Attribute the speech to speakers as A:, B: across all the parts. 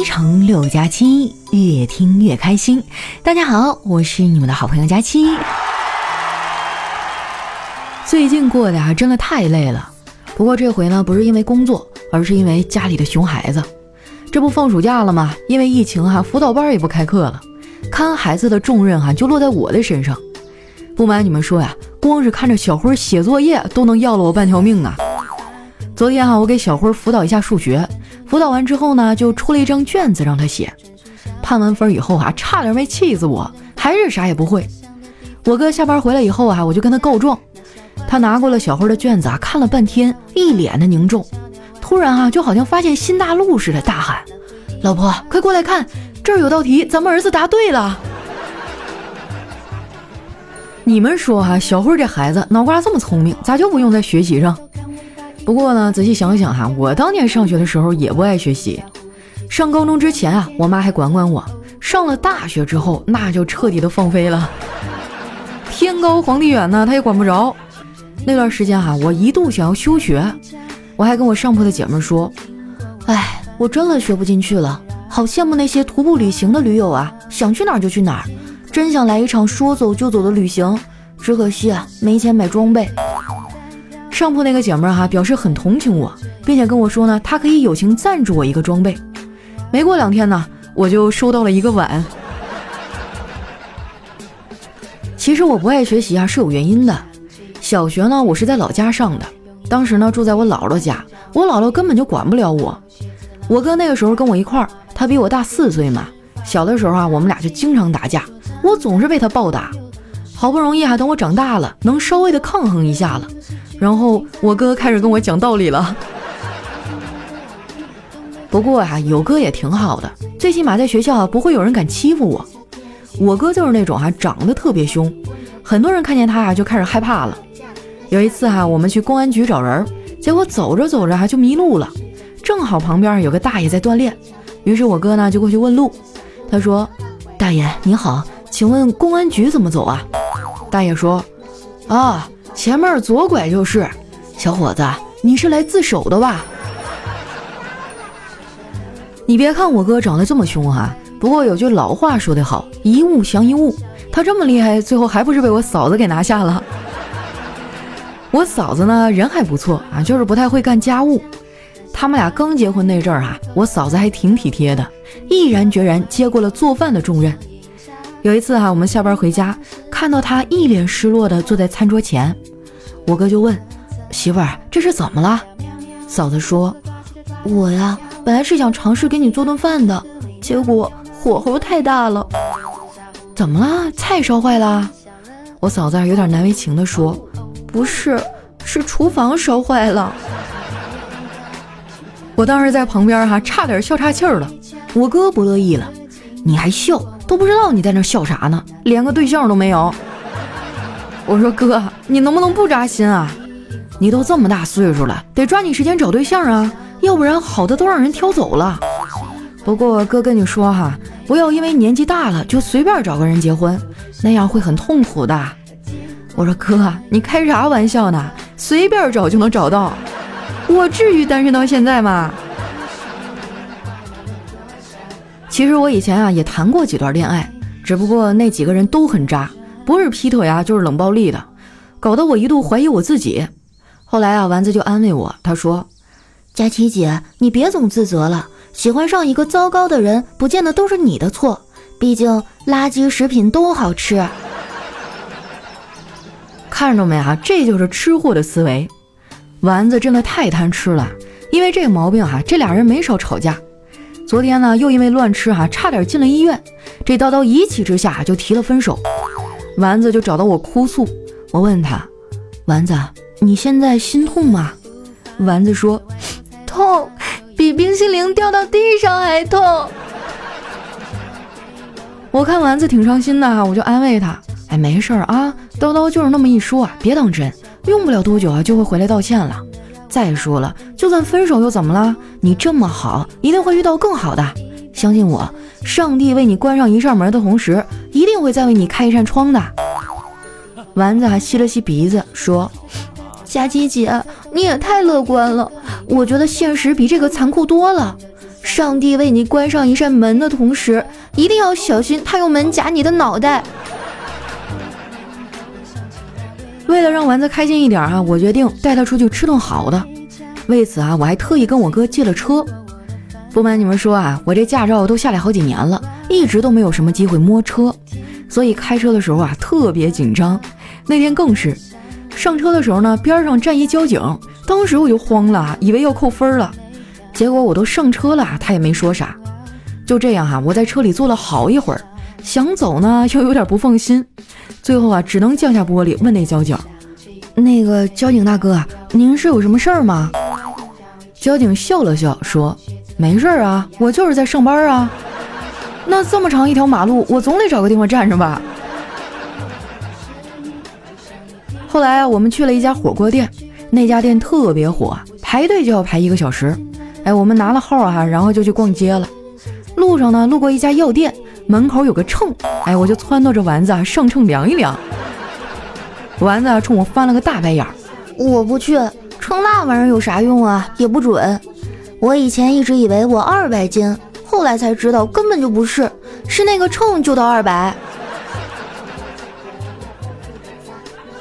A: 七乘六加七，越听越开心。大家好，我是你们的好朋友佳期。最近过得啊，真的太累了。不过这回呢，不是因为工作，而是因为家里的熊孩子。这不放暑假了吗？因为疫情哈，辅导班也不开课了，看孩子的重任哈，就落在我的身上。不瞒你们说呀，光是看着小辉写作业，都能要了我半条命啊。昨天哈，我给小辉辅导一下数学，辅导完之后呢，就出了一张卷子让他写。判完分以后啊，差点没气死我，还是啥也不会。我哥下班回来以后啊，我就跟他告状。他拿过了小辉的卷子啊，看了半天，一脸的凝重。突然啊，就好像发现新大陆似的，大喊：“老婆，快过来看，这儿有道题，咱们儿子答对了。”你们说哈，小辉这孩子脑瓜这么聪明，咋就不用在学习上？不过呢，仔细想想哈，我当年上学的时候也不爱学习。上高中之前啊，我妈还管管我；上了大学之后，那就彻底的放飞了。天高皇帝远呢，她也管不着。那段时间哈，我一度想要休学，我还跟我上铺的姐妹说：“哎，我真的学不进去了，好羡慕那些徒步旅行的驴友啊，想去哪儿就去哪儿，真想来一场说走就走的旅行。只可惜啊，没钱买装备。”上铺那个姐妹儿哈表示很同情我，并且跟我说呢，她可以友情赞助我一个装备。没过两天呢，我就收到了一个碗。其实我不爱学习啊是有原因的。小学呢，我是在老家上的，当时呢住在我姥姥家，我姥姥根本就管不了我。我哥那个时候跟我一块儿，他比我大四岁嘛。小的时候啊，我们俩就经常打架，我总是被他暴打。好不容易啊，等我长大了，能稍微的抗衡一下了。然后我哥开始跟我讲道理了。不过啊，有哥也挺好的，最起码在学校啊不会有人敢欺负我。我哥就是那种哈长得特别凶，很多人看见他啊就开始害怕了。有一次哈，我们去公安局找人，结果走着走着哈就迷路了，正好旁边有个大爷在锻炼，于是我哥呢就过去问路。他说：“大爷你好，请问公安局怎么走啊？”大爷说：“啊。”前面左拐就是，小伙子，你是来自首的吧？你别看我哥长得这么凶哈，不过有句老话说得好，一物降一物。他这么厉害，最后还不是被我嫂子给拿下了？我嫂子呢，人还不错啊，就是不太会干家务。他们俩刚结婚那阵儿啊，我嫂子还挺体贴的，毅然决然接过了做饭的重任。有一次哈，我们下班回家，看到他一脸失落的坐在餐桌前，我哥就问媳妇儿：“这是怎么了？”嫂子说：“我呀，本来是想尝试给你做顿饭的，结果火候太大了。怎么了？菜烧坏了？”我嫂子有点难为情的说：“不是，是厨房烧坏了。”我当时在旁边哈，差点笑岔气儿了。我哥不乐意了：“你还笑？”都不知道你在那笑啥呢，连个对象都没有。我说哥，你能不能不扎心啊？你都这么大岁数了，得抓紧时间找对象啊，要不然好的都让人挑走了。不过哥跟你说哈，不要因为年纪大了就随便找个人结婚，那样会很痛苦的。我说哥，你开啥玩笑呢？随便找就能找到，我至于单身到现在吗？其实我以前啊也谈过几段恋爱，只不过那几个人都很渣，不是劈腿啊就是冷暴力的，搞得我一度怀疑我自己。后来啊丸子就安慰我，他说：“佳琪姐，你别总自责了，喜欢上一个糟糕的人，不见得都是你的错，毕竟垃圾食品都好吃。” 看着没啊，这就是吃货的思维。丸子真的太贪吃了，因为这个毛病哈，这俩人没少吵架。昨天呢，又因为乱吃哈，差点进了医院。这叨叨一气之下就提了分手。丸子就找到我哭诉。我问他：“丸子，你现在心痛吗？”丸子说：“痛，比冰淇淋掉到地上还痛。”我看丸子挺伤心的，我就安慰他：“哎，没事儿啊，叨叨就是那么一说啊，别当真，用不了多久啊就会回来道歉了。”再说了，就算分手又怎么了？你这么好，一定会遇到更好的。相信我，上帝为你关上一扇门的同时，一定会再为你开一扇窗的。丸子还吸了吸鼻子，说：“佳琪姐，你也太乐观了。我觉得现实比这个残酷多了。
B: 上帝为你关上一扇门的同时，一定要小心他用门夹你的脑袋。
A: 为了让丸子开心一点啊，我决定带他出去吃顿好的。为此啊，我还特意跟我哥借了车。不瞒你们说啊，我这驾照都下来好几年了，一直都没有什么机会摸车，所以开车的时候啊特别紧张。那天更是，上车的时候呢，边上站一交警，当时我就慌了，以为要扣分了。结果我都上车了，他也没说啥。就这样哈，我在车里坐了好一会儿，想走呢又有点不放心，最后啊只能降下玻璃问那交警：“那个交警大哥，您是有什么事儿吗？”交警笑了笑说。没事儿啊，我就是在上班啊。那这么长一条马路，我总得找个地方站着吧。后来，我们去了一家火锅店，那家店特别火，排队就要排一个小时。哎，我们拿了号啊，然后就去逛街了。路上呢，路过一家药店，门口有个秤，哎，我就撺掇着丸子啊上秤量一量。丸子冲我翻了个大白眼儿，
B: 我不去，称那玩意儿有啥用啊，也不准。我以前一直以为我二百斤，后来才知道根本就不是，是那个秤就到二百。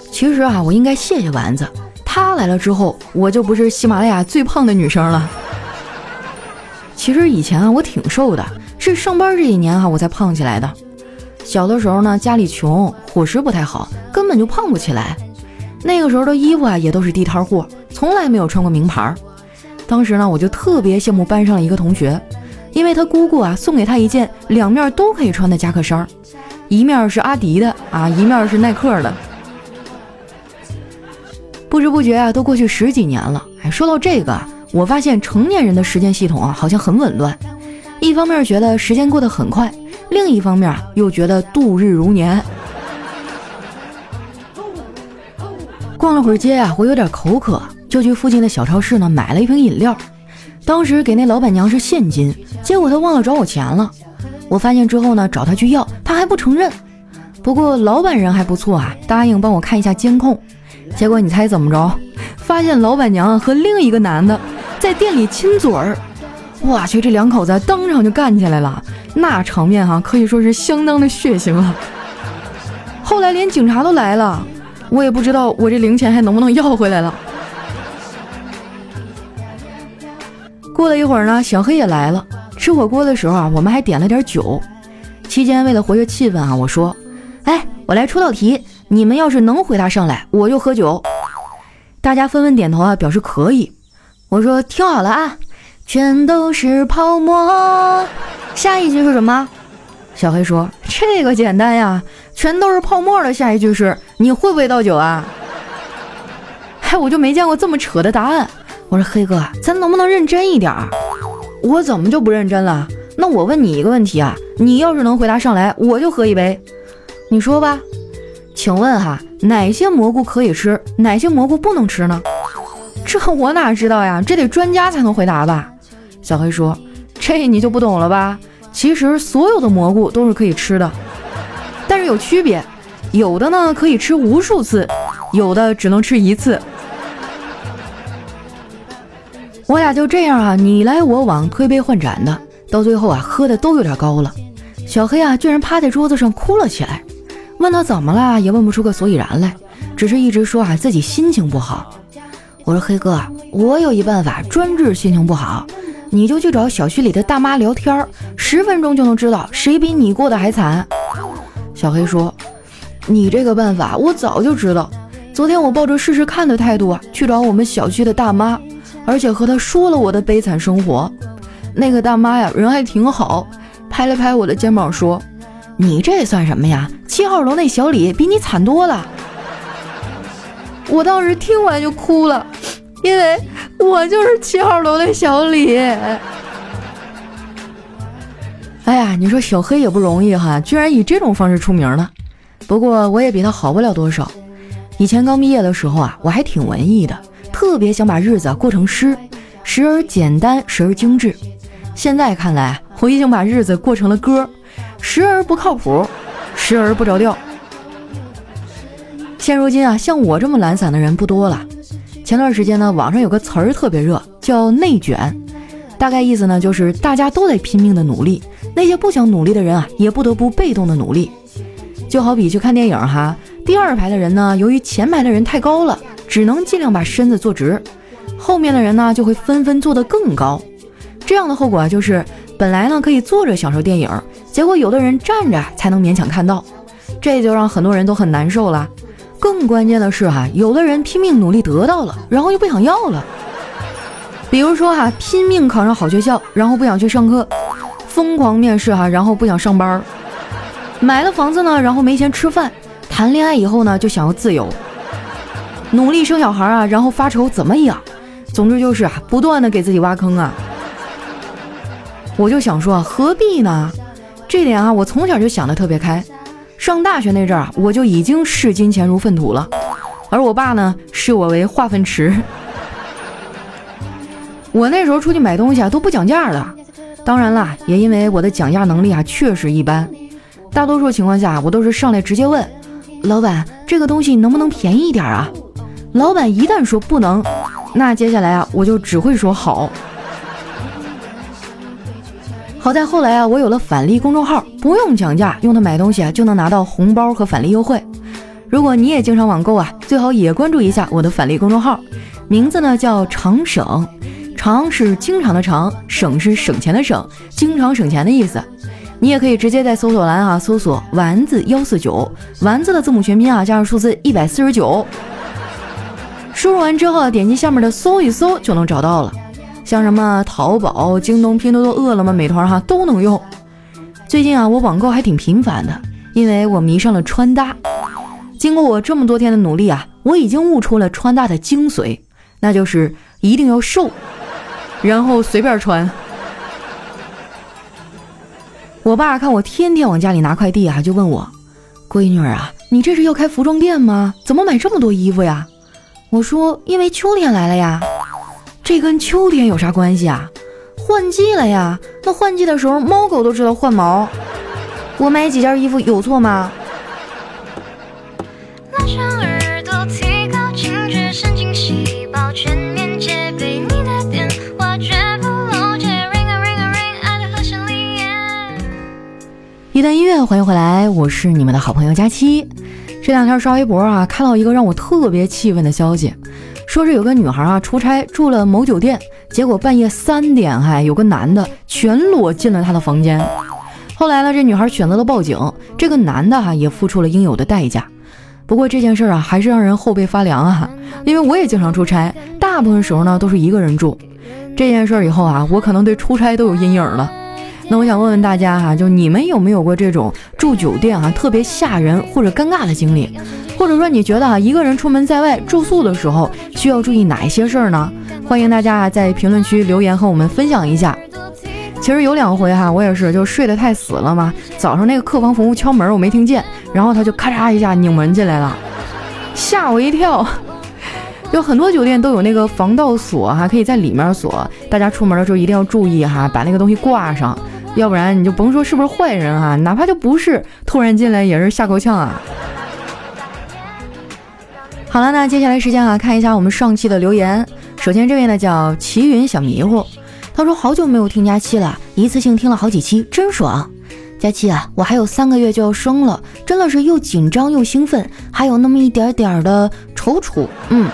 A: 其实啊，我应该谢谢丸子，他来了之后，我就不是喜马拉雅最胖的女生了。其实以前啊，我挺瘦的，是上班这几年啊，我才胖起来的。小的时候呢，家里穷，伙食不太好，根本就胖不起来。那个时候的衣服啊，也都是地摊货，从来没有穿过名牌。当时呢，我就特别羡慕班上的一个同学，因为他姑姑啊送给他一件两面都可以穿的夹克衫，一面是阿迪的啊，一面是耐克的。不知不觉啊，都过去十几年了。哎，说到这个，我发现成年人的时间系统啊好像很紊乱，一方面觉得时间过得很快，另一方面又觉得度日如年。逛了会儿街啊，我有点口渴。就去附近的小超市呢，买了一瓶饮料。当时给那老板娘是现金，结果她忘了找我钱了。我发现之后呢，找她去要，她还不承认。不过老板人还不错啊，答应帮我看一下监控。结果你猜怎么着？发现老板娘和另一个男的在店里亲嘴儿。我去，这两口子当场就干起来了，那场面哈可以说是相当的血腥了。后来连警察都来了，我也不知道我这零钱还能不能要回来了。过了一会儿呢，小黑也来了。吃火锅的时候啊，我们还点了点酒。期间为了活跃气氛啊，我说：“哎，我来出道题，你们要是能回答上来，我就喝酒。”大家纷纷点头啊，表示可以。我说：“听好了啊，全都是泡沫。”下一句是什么？小黑说：“这个简单呀，全都是泡沫的下一句是你会不会倒酒啊？”嗨，我就没见过这么扯的答案。我说黑哥，咱能不能认真一点儿？我怎么就不认真了？那我问你一个问题啊，你要是能回答上来，我就喝一杯。你说吧，请问哈，哪些蘑菇可以吃，哪些蘑菇不能吃呢？这我哪知道呀？这得专家才能回答吧？小黑说：“这你就不懂了吧？其实所有的蘑菇都是可以吃的，但是有区别，有的呢可以吃无数次，有的只能吃一次。”我俩就这样啊，你来我往，推杯换盏的，到最后啊，喝的都有点高了。小黑啊，居然趴在桌子上哭了起来。问他怎么了，也问不出个所以然来，只是一直说啊自己心情不好。我说黑哥，我有一办法专治心情不好，你就去找小区里的大妈聊天，十分钟就能知道谁比你过得还惨。小黑说：“你这个办法我早就知道，昨天我抱着试试看的态度啊，去找我们小区的大妈。”而且和他说了我的悲惨生活，那个大妈呀人还挺好，拍了拍我的肩膀说：“你这算什么呀？七号楼那小李比你惨多了。”我当时听完就哭了，因为我就是七号楼的小李。哎呀，你说小黑也不容易哈，居然以这种方式出名了。不过我也比他好不了多少。以前刚毕业的时候啊，我还挺文艺的。特别想把日子过成诗，时而简单，时而精致。现在看来，我已经把日子过成了歌，时而不靠谱，时而不着调。现如今啊，像我这么懒散的人不多了。前段时间呢，网上有个词儿特别热，叫内卷。大概意思呢就是大家都在拼命的努力，那些不想努力的人啊也不得不被动的努力。就好比去看电影哈，第二排的人呢，由于前排的人太高了，只能尽量把身子坐直，后面的人呢就会纷纷坐得更高。这样的后果啊就是，本来呢可以坐着享受电影，结果有的人站着才能勉强看到，这就让很多人都很难受了。更关键的是哈，有的人拼命努力得到了，然后又不想要了。比如说哈，拼命考上好学校，然后不想去上课，疯狂面试哈，然后不想上班。买了房子呢，然后没钱吃饭；谈恋爱以后呢，就想要自由；努力生小孩啊，然后发愁怎么养。总之就是啊，不断的给自己挖坑啊。我就想说，何必呢？这点啊，我从小就想的特别开。上大学那阵儿啊，我就已经视金钱如粪土了，而我爸呢，视我为化粪池。我那时候出去买东西啊，都不讲价的。当然啦，也因为我的讲价能力啊，确实一般。大多数情况下，我都是上来直接问老板：“这个东西能不能便宜一点啊？”老板一旦说不能，那接下来啊，我就只会说好。好在后来啊，我有了返利公众号，不用讲价，用它买东西啊，就能拿到红包和返利优惠。如果你也经常网购啊，最好也关注一下我的返利公众号，名字呢叫常省，常是经常的常，省是省钱的省，经常省钱的意思。你也可以直接在搜索栏啊搜索“丸子幺四九”，丸子的字母全拼啊加上数字一百四十九，输入完之后点击下面的搜一搜就能找到了。像什么淘宝、京东、拼多多、饿了么、美团哈都能用。最近啊我网购还挺频繁的，因为我迷上了穿搭。经过我这么多天的努力啊，我已经悟出了穿搭的精髓，那就是一定要瘦，然后随便穿。我爸看我天天往家里拿快递啊，就问我：“闺女啊，你这是要开服装店吗？怎么买这么多衣服呀？”我说：“因为秋天来了呀。”这跟秋天有啥关系啊？换季了呀！那换季的时候，猫狗都知道换毛。我买几件衣服有错吗？一段音乐，欢迎回来，我是你们的好朋友佳期。这两天刷微博啊，看到一个让我特别气愤的消息，说是有个女孩啊出差住了某酒店，结果半夜三点，还有个男的全裸进了她的房间。后来呢，这女孩选择了报警，这个男的哈也付出了应有的代价。不过这件事啊，还是让人后背发凉啊，因为我也经常出差，大部分时候呢都是一个人住。这件事以后啊，我可能对出差都有阴影了。那我想问问大家哈，就你们有没有过这种住酒店啊特别吓人或者尴尬的经历？或者说你觉得啊一个人出门在外住宿的时候需要注意哪一些事儿呢？欢迎大家在评论区留言和我们分享一下。其实有两回哈，我也是就睡得太死了嘛，早上那个客房服务敲门我没听见，然后他就咔嚓一下拧门进来了，吓我一跳。有很多酒店都有那个防盗锁哈，可以在里面锁，大家出门的时候一定要注意哈，把那个东西挂上。要不然你就甭说是不是坏人啊，哪怕就不是，突然进来也是吓够呛啊。好了，那接下来时间啊，看一下我们上期的留言。首先这位呢叫齐云小迷糊，他说好久没有听佳期了，一次性听了好几期，真爽。佳期啊，我还有三个月就要生了，真的是又紧张又兴奋，还有那么一点点的踌躇。嗯，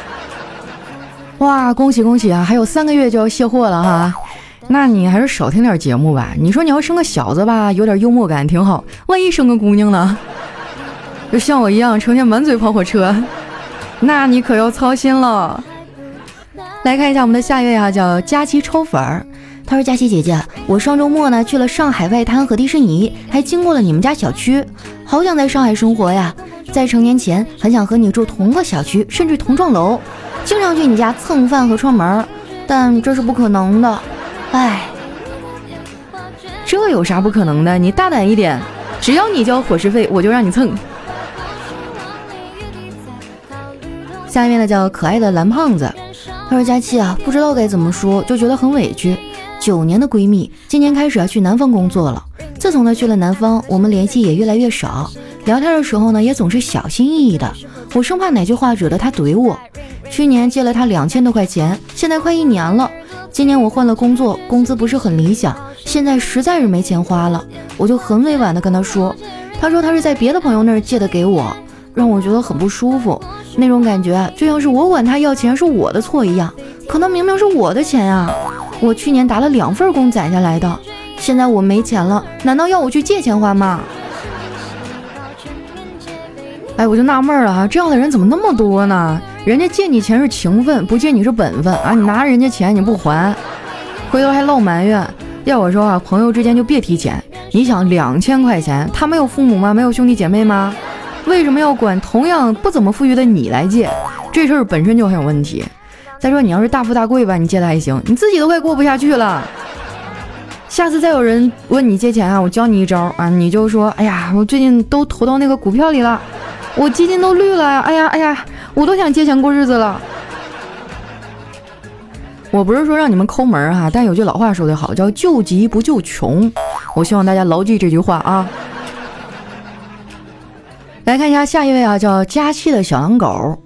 A: 哇，恭喜恭喜啊，还有三个月就要卸货了哈。那你还是少听点节目吧。你说你要生个小子吧，有点幽默感挺好。万一生个姑娘呢？就像我一样，成天满嘴跑火车，那你可要操心了。来看一下我们的下一位啊，叫佳琪抽粉儿。他说：“佳琪姐姐，我上周末呢去了上海外滩和迪士尼，还经过了你们家小区，好想在上海生活呀。在成年前，很想和你住同个小区，甚至同幢楼，经常去你家蹭饭和串门，但这是不可能的。”哎，这有啥不可能的？你大胆一点，只要你交伙食费，我就让你蹭。下面呢叫可爱的蓝胖子，他说：“佳期啊，不知道该怎么说，就觉得很委屈。九年的闺蜜，今年开始啊去南方工作了。自从她去了南方，我们联系也越来越少，聊天的时候呢也总是小心翼翼的，我生怕哪句话惹得她怼我。去年借了她两千多块钱，现在快一年了。”
B: 今年我换了工作，工资不是很理想，现在实在是没钱花了，我就很委婉的跟他说，他说他是在别的朋友那儿借的给我，让我觉得很不舒服，那种感觉就像是我管他要钱是我的错一样，可能明明是我的钱啊，我去年打了两份工攒下来的，现在我没钱了，难道要我去借钱花吗？
A: 哎，我就纳闷了啊，这样的人怎么那么多呢？人家借你钱是情分，不借你是本分啊！你拿人家钱你不还，回头还唠埋怨。要我说啊，朋友之间就别提钱。你想两千块钱，他没有父母吗？没有兄弟姐妹吗？为什么要管同样不怎么富裕的你来借？这事儿本身就很有问题。再说你要是大富大贵吧，你借的还行，你自己都快过不下去了。下次再有人问你借钱啊，我教你一招啊，你就说：哎呀，我最近都投到那个股票里了。我基金都绿了呀！哎呀哎呀，我都想借钱过日子了。我不是说让你们抠门哈，但有句老话说得好，叫救急不救穷。我希望大家牢记这句话啊。来看一下下一位啊，叫佳期的小狼狗。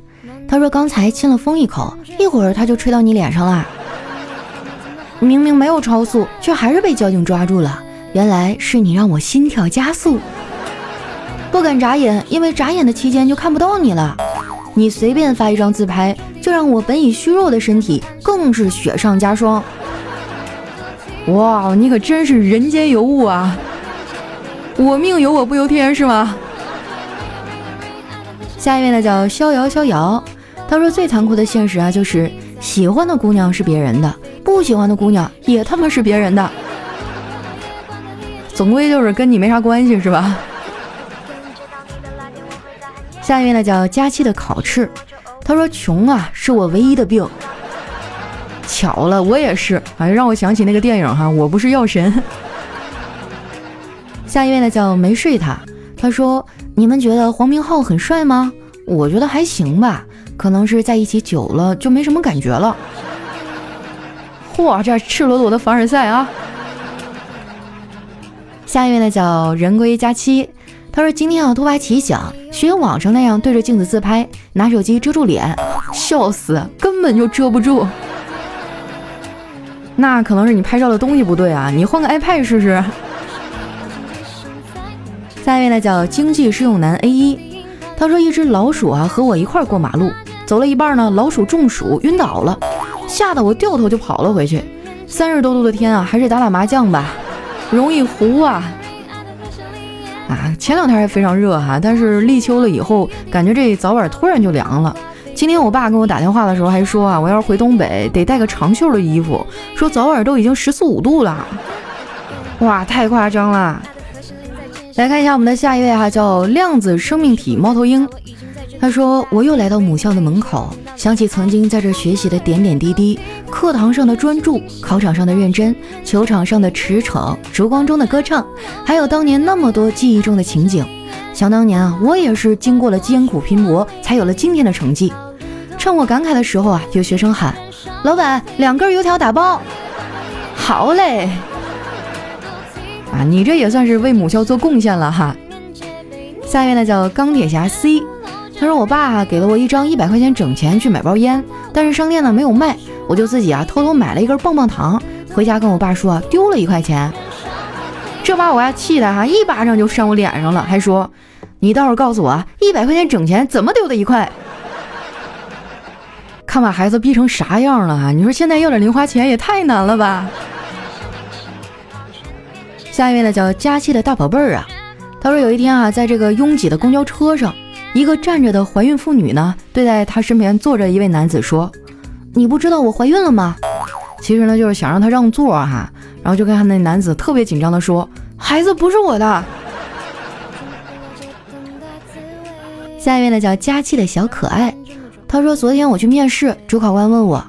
A: 他说刚才亲了风一口，一会儿他就吹到你脸上了。明明没有超速，却还是被交警抓住了。原来是你让我心跳加速。不敢眨眼，因为眨眼的期间就看不到你了。你随便发一张自拍，就让我本已虚弱的身体更是雪上加霜。哇，你可真是人间尤物啊！我命由我不由天是吗？下一位呢叫逍遥逍遥，他说最残酷的现实啊，就是喜欢的姑娘是别人的，不喜欢的姑娘也他妈是别人的，总归就是跟你没啥关系是吧？下一位呢叫佳期的烤翅，他说穷啊是我唯一的病。巧了，我也是，哎，让我想起那个电影哈，我不是药神。下一位呢叫没睡他，他说你们觉得黄明昊很帅吗？我觉得还行吧，可能是在一起久了就没什么感觉了。嚯，这赤裸裸的凡尔赛啊！下一位呢叫人归佳期。他说：“今天啊，突发奇想，学网上那样对着镜子自拍，拿手机遮住脸，笑死，根本就遮不住。那可能是你拍照的东西不对啊，你换个 iPad 试试。”下一位呢叫经济适用男 A 一，他说：“一只老鼠啊和我一块过马路，走了一半呢，老鼠中暑晕倒了，吓得我掉头就跑了回去。三十多度的天啊，还是打打麻将吧，容易糊啊。”啊，前两天还非常热哈，但是立秋了以后，感觉这早晚突然就凉了。今天我爸给我打电话的时候还说啊，我要是回东北得带个长袖的衣服，说早晚都已经十四五度了。哇，太夸张了！来看一下我们的下一位哈，叫量子生命体猫头鹰。他说：“我又来到母校的门口，想起曾经在这学习的点点滴滴，课堂上的专注，考场上的认真，球场上的驰骋，烛光中的歌唱，还有当年那么多记忆中的情景。想当年啊，我也是经过了艰苦拼搏，才有了今天的成绩。趁我感慨的时候啊，有学生喊：‘老板，两根油条打包。’好嘞，啊，你这也算是为母校做贡献了哈。下面呢叫钢铁侠 C。”他说：“我爸给了我一张一百块钱整钱去买包烟，但是商店呢没有卖，我就自己啊偷偷买了一根棒棒糖，回家跟我爸说丢了一块钱，这把我呀气的哈一巴掌就扇我脸上了，还说你倒是告诉我啊一百块钱整钱怎么丢的一块？看把孩子逼成啥样了啊！你说现在要点零花钱也太难了吧？”下一位呢叫佳期的大宝贝儿啊，他说有一天啊在这个拥挤的公交车上。一个站着的怀孕妇女呢，对在她身边坐着一位男子说：“你不知道我怀孕了吗？”其实呢，就是想让他让座哈，然后就跟他那男子特别紧张的说：“孩子不是我的。”下一位呢叫佳期的小可爱，他说：“昨天我去面试，主考官问我，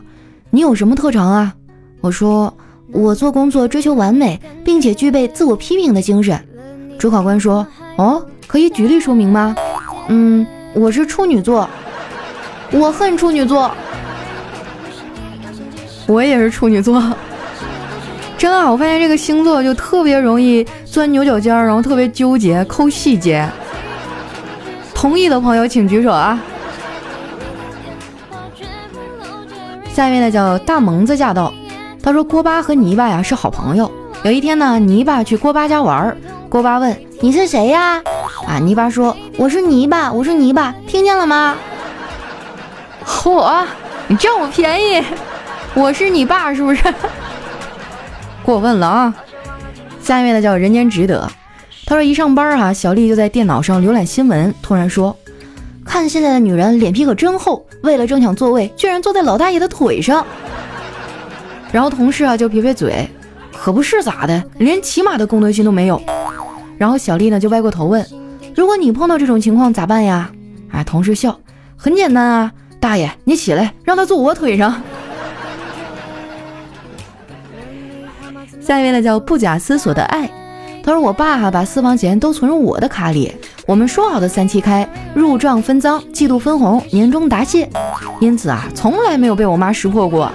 A: 你有什么特长啊？我说我做工作追求完美，并且具备自我批评的精神。主考官说：哦，可以举例说明吗？”嗯，我是处女座，我恨处女座。我也是处女座，真的，我发现这个星座就特别容易钻牛角尖，然后特别纠结，抠细节。同意的朋友请举手啊！下面呢叫大萌子驾到，
B: 他说锅巴和泥巴呀是好朋友。有一天呢，泥巴去锅巴家玩，锅巴问你是谁呀？啊，泥巴说我是泥巴，我是泥巴，听见了吗？
A: 嚯，你占我便宜，我是你爸是不是？过分了啊！下面的叫人间值得。他说一上班哈，小丽就在电脑上浏览新闻，突然说：“
B: 看现在的女人脸皮可真厚，为了争抢座位，居然坐在老大爷的腿上。”
A: 然后同事啊就撇撇嘴：“可不是咋的，连起码的公德心都没有。”然后小丽呢就歪过头问：“如果你碰到这种情况咋办呀？”啊，同事笑：“很简单啊，大爷你起来，让他坐我腿上。”下一位呢叫不假思索的爱。他说：“我爸哈把私房钱都存入我的卡里，我们说好的三七开，入账分赃，季度分红，年终答谢，因此啊，从来没有被我妈识破过。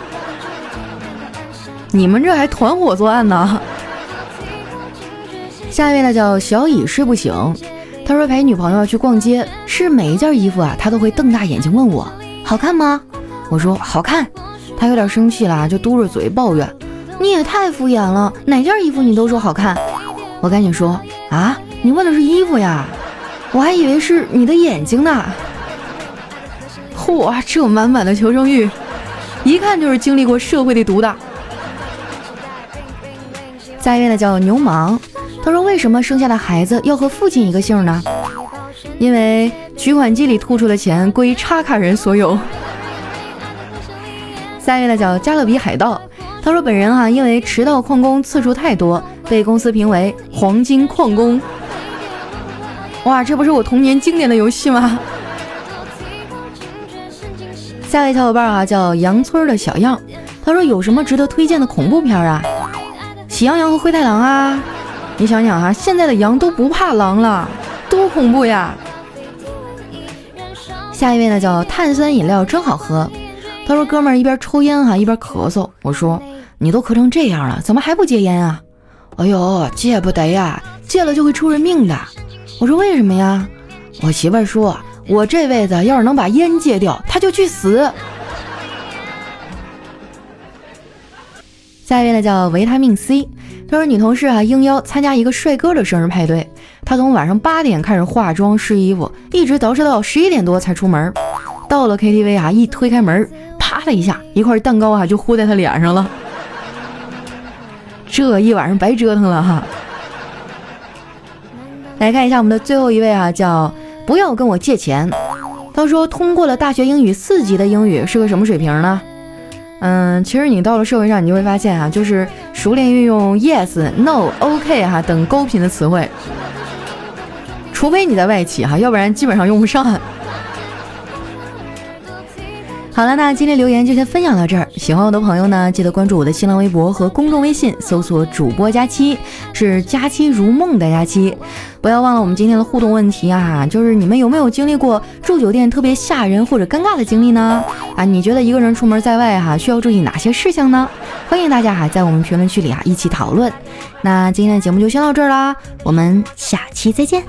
A: 你们这还团伙作案呢？”下一位呢叫小乙睡不醒，他说陪女朋友去逛街，试每一件衣服啊，他都会瞪大眼睛问我好看吗？我说好看，他有点生气了，就嘟着嘴抱怨：“你也太敷衍了，哪件衣服你都说好看。”我赶紧说啊，你问的是衣服呀，我还以为是你的眼睛呢。嚯，这满满的求生欲，一看就是经历过社会的毒打。下一位呢叫牛氓，他说为什么生下的孩子要和父亲一个姓呢？因为取款机里吐出的钱归插卡人所有。下一位呢叫加勒比海盗，他说本人哈因为迟到旷工次数太多。被公司评为黄金矿工，哇，这不是我童年经典的游戏吗？下位小伙伴啊，叫杨村的小样，他说有什么值得推荐的恐怖片啊？喜羊羊和灰太狼啊？你想想哈，现在的羊都不怕狼了，多恐怖呀！下一位呢，叫碳酸饮料真好喝，他说哥们儿一边抽烟哈一边咳嗽，我说你都咳成这样了，怎么还不戒烟啊？哎呦，戒不得呀，戒了就会出人命的。我说为什么呀？我媳妇儿说，我这辈子要是能把烟戒掉，她就去死。下一位呢叫维他命 C，他说女同事啊应邀参加一个帅哥的生日派对，她从晚上八点开始化妆试衣服，一直捯饬到十一点多才出门。到了 KTV 啊，一推开门，啪的一下，一块蛋糕啊就糊在她脸上了。这一晚上白折腾了哈！来看一下我们的最后一位啊，叫不要跟我借钱。他说通过了大学英语四级的英语是个什么水平呢？嗯，其实你到了社会上，你就会发现啊，就是熟练运用 yes、no、ok 哈等高频的词汇，除非你在外企哈，要不然基本上用不上。好了，那今天留言就先分享到这儿。喜欢我的朋友呢，记得关注我的新浪微博和公众微信，搜索主播佳期，是佳期如梦的佳期。不要忘了我们今天的互动问题啊，就是你们有没有经历过住酒店特别吓人或者尴尬的经历呢？啊，你觉得一个人出门在外哈，需要注意哪些事项呢？欢迎大家哈，在我们评论区里啊一起讨论。那今天的节目就先到这儿啦，我们下期再见。